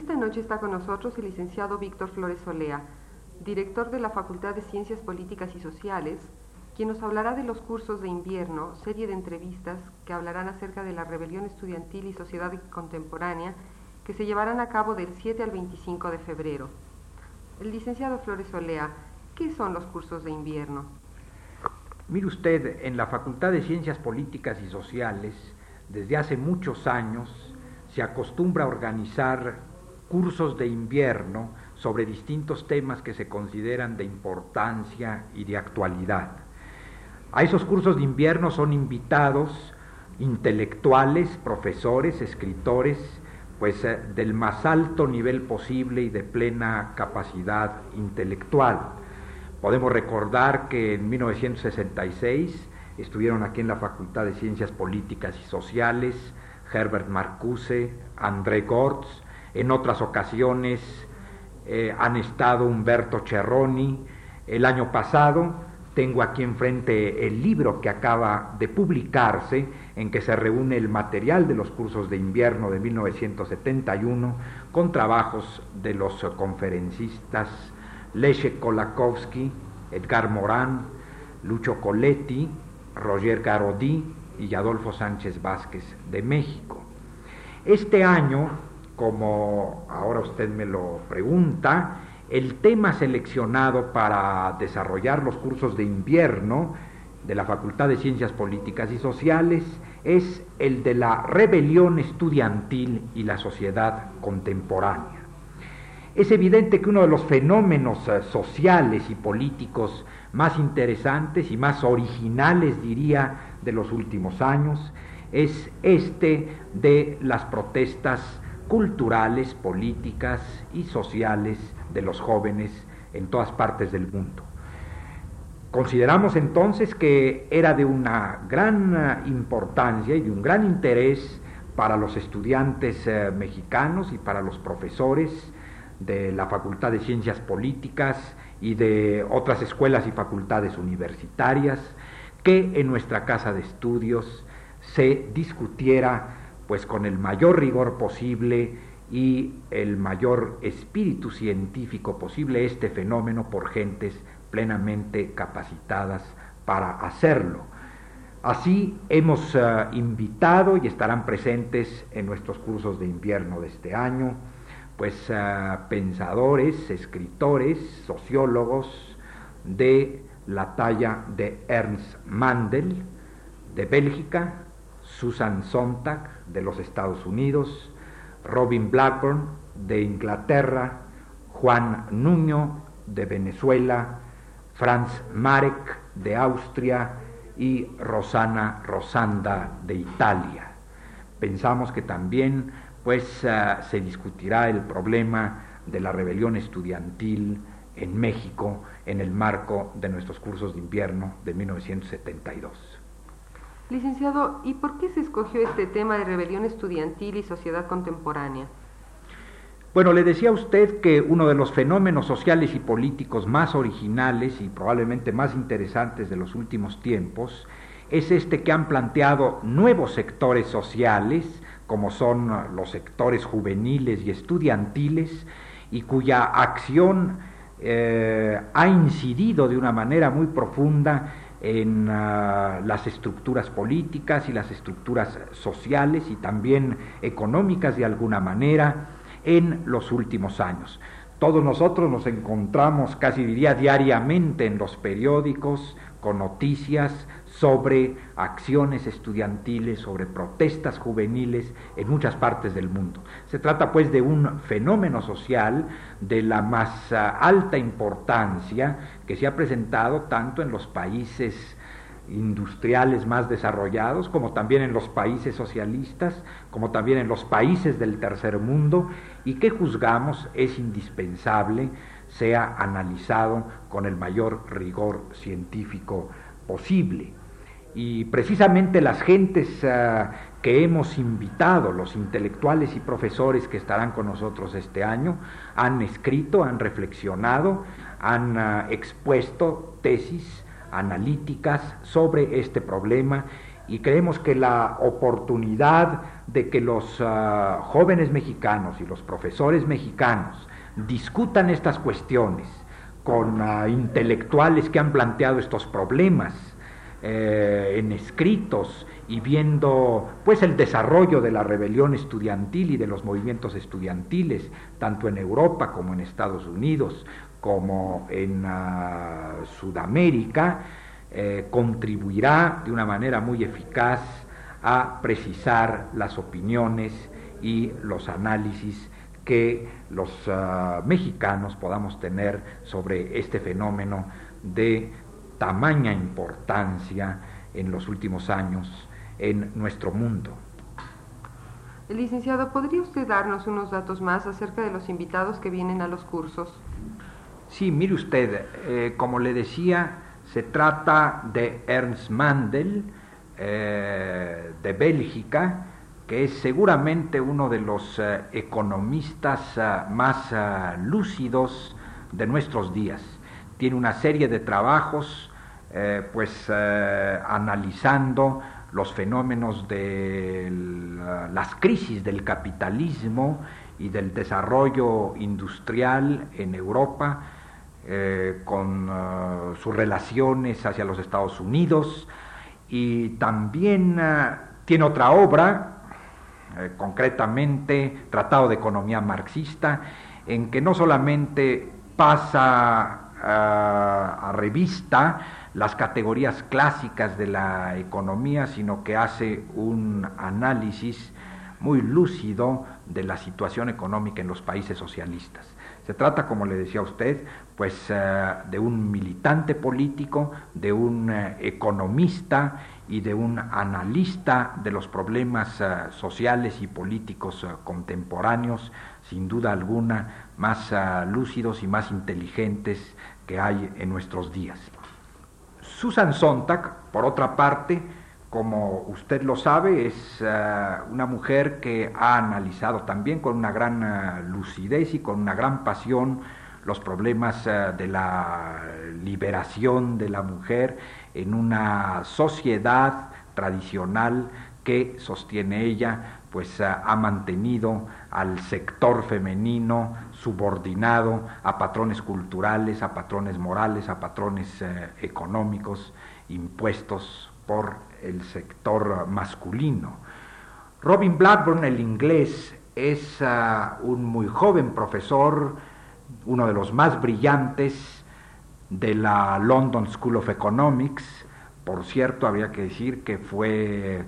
Esta noche está con nosotros el licenciado Víctor Flores Olea, director de la Facultad de Ciencias Políticas y Sociales, quien nos hablará de los cursos de invierno, serie de entrevistas que hablarán acerca de la rebelión estudiantil y sociedad contemporánea que se llevarán a cabo del 7 al 25 de febrero. El licenciado Flores Olea, ¿qué son los cursos de invierno? Mire usted, en la Facultad de Ciencias Políticas y Sociales, desde hace muchos años, se acostumbra a organizar cursos de invierno sobre distintos temas que se consideran de importancia y de actualidad. A esos cursos de invierno son invitados intelectuales, profesores, escritores, pues eh, del más alto nivel posible y de plena capacidad intelectual. Podemos recordar que en 1966 estuvieron aquí en la Facultad de Ciencias Políticas y Sociales Herbert Marcuse, André Gortz, en otras ocasiones eh, han estado Humberto Cerroni. El año pasado tengo aquí enfrente el libro que acaba de publicarse, en que se reúne el material de los cursos de invierno de 1971 con trabajos de los conferencistas Leszek Kolakowski, Edgar Morán, Lucho Coletti, Roger Garodi y Adolfo Sánchez Vázquez de México. Este año, como ahora usted me lo pregunta, el tema seleccionado para desarrollar los cursos de invierno de la Facultad de Ciencias Políticas y Sociales es el de la rebelión estudiantil y la sociedad contemporánea. Es evidente que uno de los fenómenos eh, sociales y políticos más interesantes y más originales, diría, de los últimos años es este de las protestas culturales, políticas y sociales de los jóvenes en todas partes del mundo. Consideramos entonces que era de una gran eh, importancia y de un gran interés para los estudiantes eh, mexicanos y para los profesores de la Facultad de Ciencias Políticas y de otras escuelas y facultades universitarias que en nuestra casa de estudios se discutiera pues con el mayor rigor posible y el mayor espíritu científico posible este fenómeno por gentes plenamente capacitadas para hacerlo. Así hemos eh, invitado y estarán presentes en nuestros cursos de invierno de este año, pues eh, pensadores, escritores, sociólogos de la talla de Ernst Mandel de Bélgica, Susan Sontag de los Estados Unidos, Robin Blackburn de Inglaterra, Juan Nuño de Venezuela, Franz Marek de Austria y Rosana Rosanda de Italia. Pensamos que también pues eh, se discutirá el problema de la rebelión estudiantil en México en el marco de nuestros cursos de invierno de 1972. Licenciado, ¿y por qué se escogió este tema de rebelión estudiantil y sociedad contemporánea? Bueno, le decía a usted que uno de los fenómenos sociales y políticos más originales y probablemente más interesantes de los últimos tiempos es este que han planteado nuevos sectores sociales, como son los sectores juveniles y estudiantiles, y cuya acción eh, ha incidido de una manera muy profunda en ah, las estructuras políticas y las estructuras sociales y también económicas de alguna manera en los últimos años. Todos nosotros nos encontramos, casi diría diariamente, en los periódicos con noticias sobre acciones estudiantiles, sobre protestas juveniles en muchas partes del mundo. Se trata pues de un fenómeno social de la más ah, alta importancia que se ha presentado tanto en los países industriales más desarrollados, como también en los países socialistas, como también en los países del tercer mundo, y que juzgamos es indispensable sea analizado con el mayor rigor científico posible. Y precisamente las gentes ah, que hemos invitado, los intelectuales y profesores que estarán con nosotros este año, han escrito, han reflexionado, han ah, expuesto tesis analíticas sobre este problema. Y creemos que la oportunidad de que los ah, jóvenes mexicanos y los profesores mexicanos discutan estas cuestiones con intelectuales que han planteado estos problemas eh, en escritos y viendo pues el desarrollo de la rebelión estudiantil y de los movimientos estudiantiles tanto en Europa como en Estados Unidos como en ah, Sudamérica eh, contribuirá de una manera muy eficaz a precisar las opiniones y los análisis que los ah, mexicanos podamos tener sobre este fenómeno de tamaña importancia en los últimos años en nuestro mundo. Licenciado, ¿podría usted darnos unos datos más acerca de los invitados que vienen a los cursos? Sí, mire usted, eh, como le decía, se trata de Ernst Mandel, eh, de Bélgica, que es seguramente uno de los eh, economistas más lúcidos de nuestros días. Tiene una serie de trabajos pues analizando los fenómenos de las crisis del capitalismo y del desarrollo industrial en Europa, con sus relaciones hacia los Estados Unidos, y también tiene otra obra eh, concretamente Tratado de Economía Marxista, en que no solamente pasa eh, a revista las categorías clásicas de la economía, sino que hace un análisis muy lúcido de la situación económica en los países socialistas. Se trata, como le decía a usted, pues eh, de un militante político, de un economista y de un analista de los problemas eh, sociales y políticos eh, contemporáneos, sin duda alguna, más eh, lúcidos y más inteligentes que hay en nuestros días. Susan Sontag, por otra parte, como usted lo sabe, es una mujer que ha analizado también con una gran lucidez y con una gran pasión los problemas de la liberación de la mujer en una sociedad tradicional que sostiene ella, pues ha mantenido al sector femenino subordinado a patrones culturales, a patrones morales, a patrones eh, económicos impuestos por el sector masculino. Robin Blackburn, el inglés, es ah, un muy joven profesor, uno de los más brillantes de la London School of Economics. Por cierto, habría que decir que fue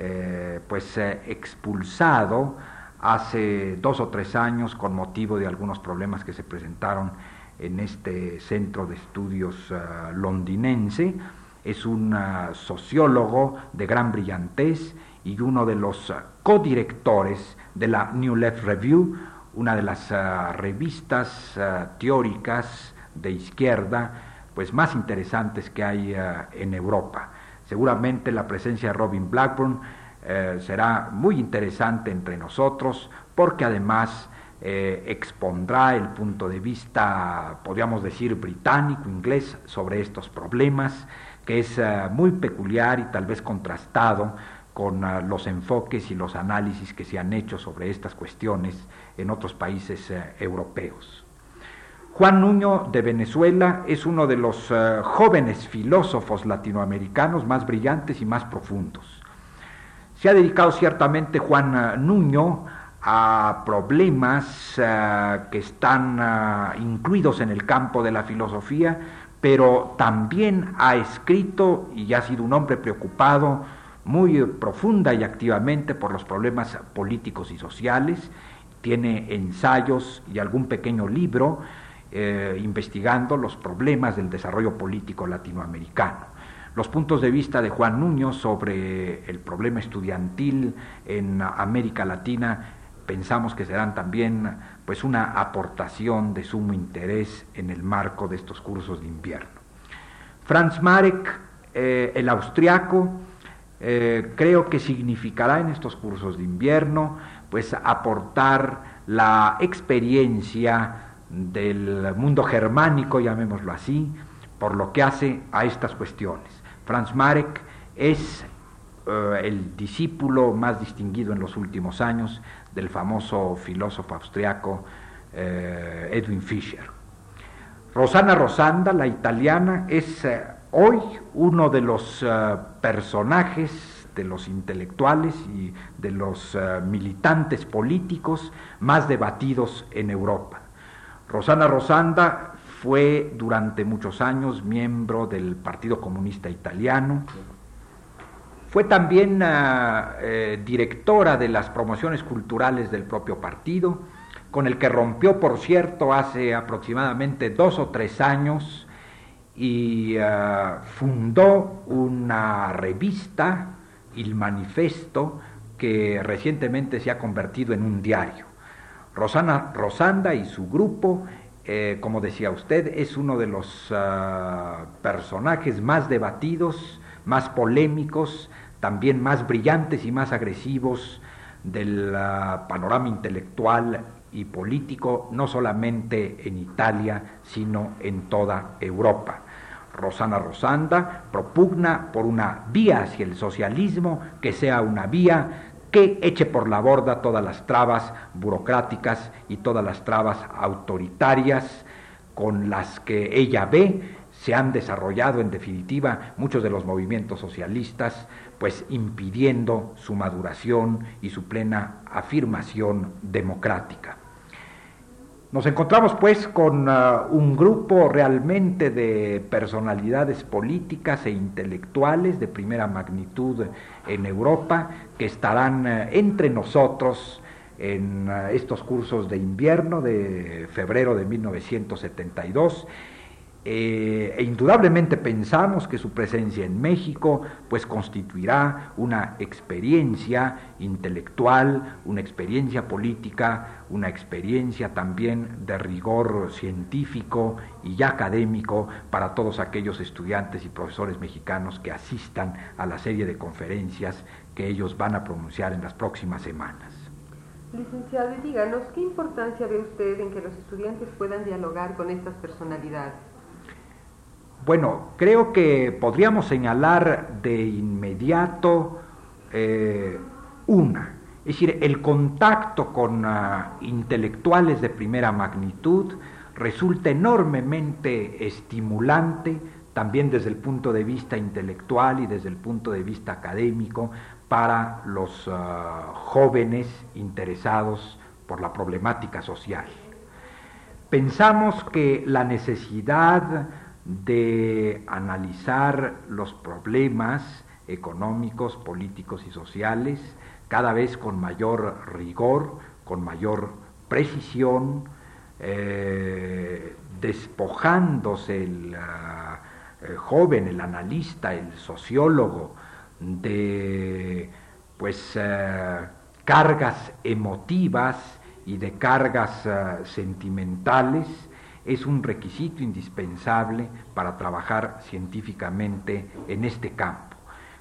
eh, pues eh, expulsado hace dos o tres años con motivo de algunos problemas que se presentaron en este centro de estudios eh, londinense. Es un sociólogo de gran brillantez y uno de los codirectores de la New Left Review, una de las revistas teóricas de izquierda pues más interesantes que hay en Europa. Seguramente la presencia de Robin Blackburn eh, será muy interesante entre nosotros porque además eh, expondrá el punto de vista, podríamos decir, británico, inglés sobre estos problemas, que es muy peculiar y tal vez contrastado con los enfoques y los análisis que se han hecho sobre estas cuestiones en otros países europeos. Juan Nuño de Venezuela es uno de los eh, jóvenes filósofos latinoamericanos más brillantes y más profundos. Se ha dedicado ciertamente Juan eh, Nuño a problemas eh, que están incluidos en el campo de la filosofía, pero también ha escrito y ha sido un hombre preocupado muy profunda y activamente por los problemas políticos y sociales. Tiene ensayos y algún pequeño libro eh, investigando los problemas del desarrollo político latinoamericano. Los puntos de vista de Juan Nuño sobre el problema estudiantil en América Latina pensamos que serán también pues una aportación de sumo interés en el marco de estos cursos de invierno. Franz Marek, eh, el austriaco, eh, creo que significará en estos cursos de invierno pues aportar la experiencia del mundo germánico, llamémoslo así, por lo que hace a estas cuestiones. Franz Marek es eh, el discípulo más distinguido en los últimos años del famoso filósofo austriaco eh, Edwin Fischer. Rosana Rosanda, la italiana, es eh, hoy uno de los personajes, de los intelectuales y de los militantes políticos más debatidos en Europa. Rosana Rosanda fue durante muchos años miembro del Partido Comunista Italiano, fue también ah, eh, directora de las promociones culturales del propio partido, con el que rompió, por cierto, hace aproximadamente dos o tres años y ah, fundó una revista, Il Manifesto, que recientemente se ha convertido en un diario. Rosana Rosanda y su grupo, eh, como decía usted, es uno de los ah, personajes más debatidos, más polémicos, también más brillantes y más agresivos del ah, panorama intelectual y político, no solamente en Italia, sino en toda Europa. Rosana Rosanda propugna por una vía hacia el socialismo que sea una vía que eche por la borda todas las trabas burocráticas y todas las trabas autoritarias con las que ella ve se han desarrollado en definitiva muchos de los movimientos socialistas, pues impidiendo su maduración y su plena afirmación democrática. Nos encontramos pues con uh, un grupo realmente de personalidades políticas e intelectuales de primera magnitud en Europa que estarán uh, entre nosotros en uh, estos cursos de invierno de febrero de 1972 eh, e indudablemente pensamos que su presencia en México pues constituirá una experiencia intelectual, una experiencia política, una experiencia también de rigor científico y académico para todos aquellos estudiantes y profesores mexicanos que asistan a la serie de conferencias que ellos van a pronunciar en las próximas semanas. Licenciado, díganos, ¿qué importancia ve usted en que los estudiantes puedan dialogar con estas personalidades? Bueno, creo que podríamos señalar de inmediato eh, una, es decir, el contacto con ah, intelectuales de primera magnitud resulta enormemente estimulante, también desde el punto de vista intelectual y desde el punto de vista académico, para los ah, jóvenes interesados por la problemática social. Pensamos que la necesidad de analizar los problemas económicos, políticos y sociales cada vez con mayor rigor, con mayor precisión, eh, despojándose el ah, joven, el analista, el sociólogo de pues eh, cargas emotivas y de cargas ah, sentimentales es un requisito indispensable para trabajar científicamente en este campo.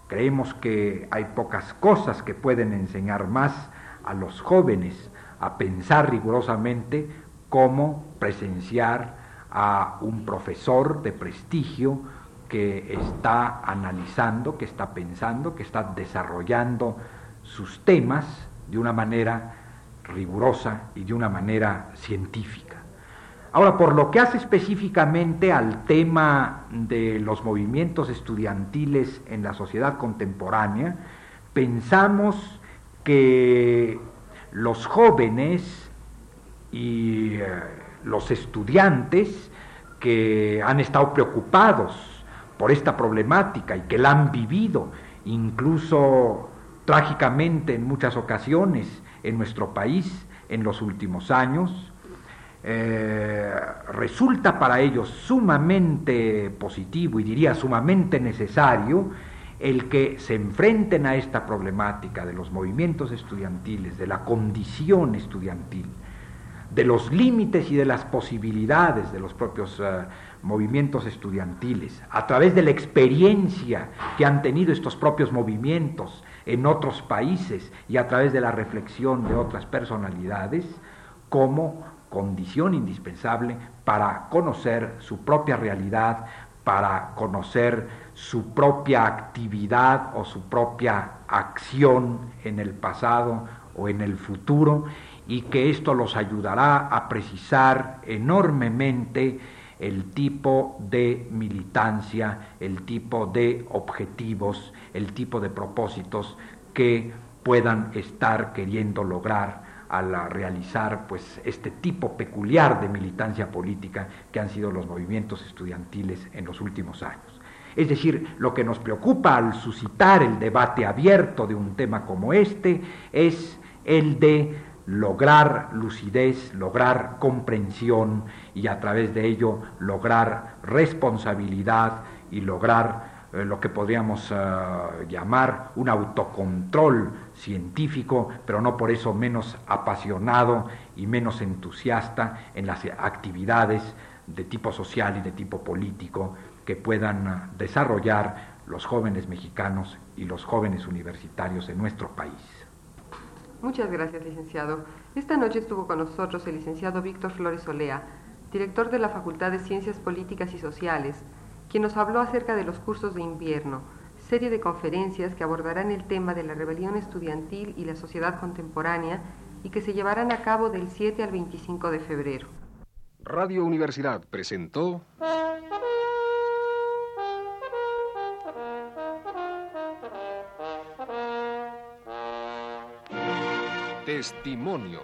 Creemos que hay pocas cosas que pueden enseñar más a los jóvenes a pensar rigurosamente cómo presenciar a un profesor de prestigio que está analizando, que está pensando, que está desarrollando sus temas de una manera rigurosa y de una manera científica. Ahora, por lo que hace específicamente al tema de los movimientos estudiantiles en la sociedad contemporánea, pensamos que los jóvenes y eh, los estudiantes que han estado preocupados por esta problemática y que la han vivido, incluso trágicamente en muchas ocasiones en nuestro país en los últimos años, eh, resulta para ellos sumamente positivo y diría sumamente necesario el que se enfrenten a esta problemática de los movimientos estudiantiles, de la condición estudiantil, de los límites y de las posibilidades de los propios eh, movimientos estudiantiles, a través de la experiencia que han tenido estos propios movimientos en otros países y a través de la reflexión de otras personalidades, como condición indispensable para conocer su propia realidad, para conocer su propia actividad o su propia acción en el pasado o en el futuro y que esto los ayudará a precisar enormemente el tipo de militancia, el tipo de objetivos, el tipo de propósitos que puedan estar queriendo lograr al realizar pues este tipo peculiar de militancia política que han sido los movimientos estudiantiles en los últimos años. Es decir, lo que nos preocupa al suscitar el debate abierto de un tema como este es el de lograr lucidez, lograr comprensión y a través de ello lograr responsabilidad y lograr eh, lo que podríamos eh, llamar un autocontrol científico, pero no por eso menos apasionado y menos entusiasta en las actividades de tipo social y de tipo político que puedan desarrollar los jóvenes mexicanos y los jóvenes universitarios en nuestro país. Muchas gracias, licenciado. Esta noche estuvo con nosotros el licenciado Víctor Flores Olea, director de la Facultad de Ciencias Políticas y Sociales, quien nos habló acerca de los cursos de invierno, serie de conferencias que abordarán el tema de la rebelión estudiantil y la sociedad contemporánea y que se llevarán a cabo del 7 al 25 de febrero. Radio Universidad presentó... Testimonios.